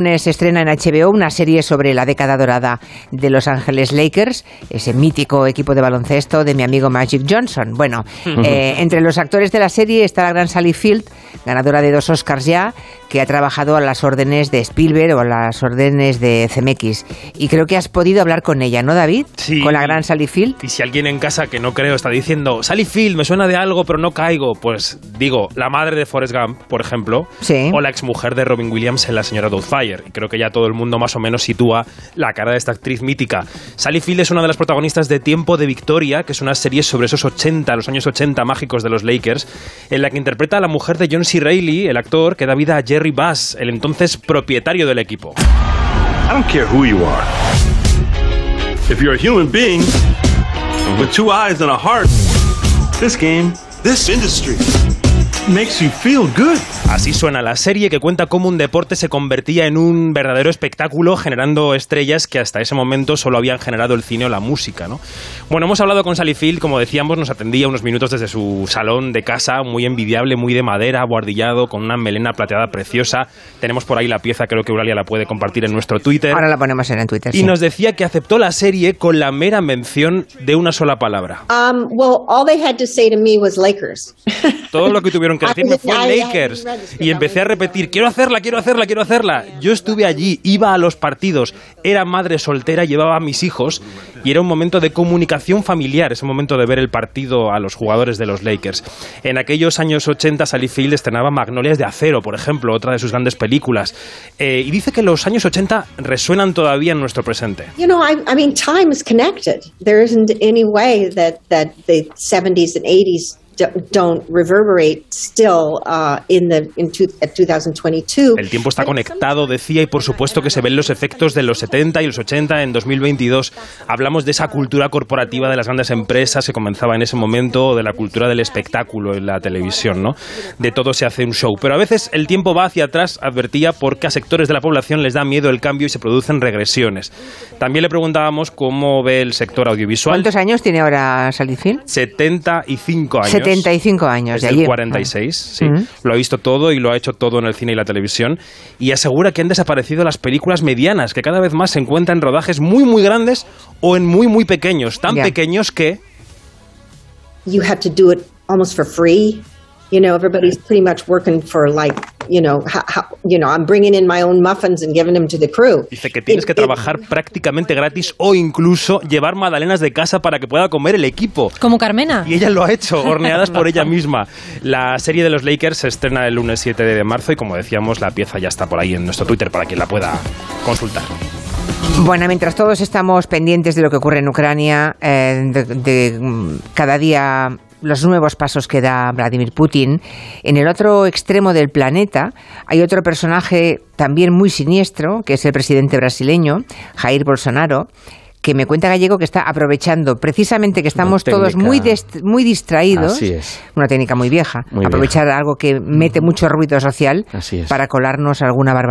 Se estrena en HBO una serie sobre la década dorada de Los Ángeles Lakers, ese mítico equipo de baloncesto de mi amigo Magic Johnson. Bueno, eh, entre los actores de la serie está la gran Sally Field, ganadora de dos Oscars ya, que ha trabajado a las órdenes de Spielberg o a las órdenes de CMX. Y creo que has podido hablar con ella, ¿no, David? Sí. Con la gran Sally Field. Y si alguien en casa que no creo está diciendo, Sally Field, me suena de algo, pero no caigo, pues digo, la madre de Forrest Gump, por ejemplo, Sí. o la exmujer de Robin Williams en La señora Doubtfire. Y creo que ya todo el mundo más o menos sitúa la cara de esta actriz mítica. Sally Field es una de las protagonistas de Tiempo de Victoria, que es una serie sobre esos 80, los años 80 mágicos de los Lakers, en la que interpreta a la mujer de John C. Reilly, el actor que da vida a Jerry Bass, el entonces propietario del equipo. I don't care who you are. If you're a human being with two eyes and a heart, this game, this industry makes you feel good. Así suena la serie que cuenta cómo un deporte se convertía en un verdadero espectáculo generando estrellas que hasta ese momento solo habían generado el cine o la música. ¿no? Bueno, hemos hablado con Sally Field, como decíamos, nos atendía unos minutos desde su salón de casa, muy envidiable, muy de madera, guardillado, con una melena plateada preciosa. Tenemos por ahí la pieza, creo que Eulalia la puede compartir en nuestro Twitter. Ahora la ponemos en el Twitter. Y sí. nos decía que aceptó la serie con la mera mención de una sola palabra. Um, well, all they had to say to me was Lakers. Todo lo que tuvieron que decirme fue Lakers. Y empecé a repetir, quiero hacerla, quiero hacerla, quiero hacerla. Yo estuve allí, iba a los partidos, era madre soltera, llevaba a mis hijos y era un momento de comunicación familiar, ese momento de ver el partido a los jugadores de los Lakers. En aquellos años 80 Sally Field estrenaba Magnolias de Acero, por ejemplo, otra de sus grandes películas. Eh, y dice que los años 80 resuenan todavía en nuestro presente. You know, I, I mean, time is connected. There isn't any way that, that the 70s and 80s do- don't reverberate still uh, in the in two, at 2022. El tiempo está conectado, decía, y por supuesto que se ven los efectos de los 70 y los 80 en 2022. Hablamos de esa cultura corporativa de las grandes empresas que comenzaba en ese momento, de la cultura del espectáculo en la televisión, ¿no? De todo se hace un show. Pero a veces el tiempo va hacia atrás, advertía, porque a sectores de la población les da miedo el cambio y se producen regresiones. También le preguntábamos cómo ve el sector audiovisual. ¿Cuántos años tiene ahora Sally Field? 75 años. 75 años. Es de del allí. 46, sí. Ujú. Lo ha visto todo y lo ha hecho todo en el cine y la televisión. Y asegura que han desaparecido las películas medianas, que cada vez más se encuentran en rodajes muy, muy grandes o en muy, muy pequeños. Tan Ya. pequeños que you have to do it almost for free. You know, everybody's pretty much working for like, you know, how, how, you know, I'm bringing in my own muffins and giving them to the crew. dice que tienes It- que it- trabajar prácticamente gratis o incluso llevar magdalenas de casa para que pueda comer el equipo. Como Carmena. Y ella lo ha hecho, horneadas por ella misma. La serie de los Lakers se estrena el lunes 7 de marzo y como decíamos, la pieza ya está por ahí en nuestro Twitter para quien la pueda consultar. Bueno, mientras todos estamos pendientes de lo que ocurre en Ucrania, eh, de, de, mm, cada día los nuevos pasos que da Vladimir Putin, en el otro extremo del planeta hay otro personaje también muy siniestro, que es el presidente brasileño, Jair Bolsonaro, que me cuenta Gallego que está aprovechando precisamente que estamos todos muy, muy distraídos, Así es. una técnica muy vieja, Muy aprovechar algo que mete mucho ruido social Así es. para colarnos alguna barbaridad.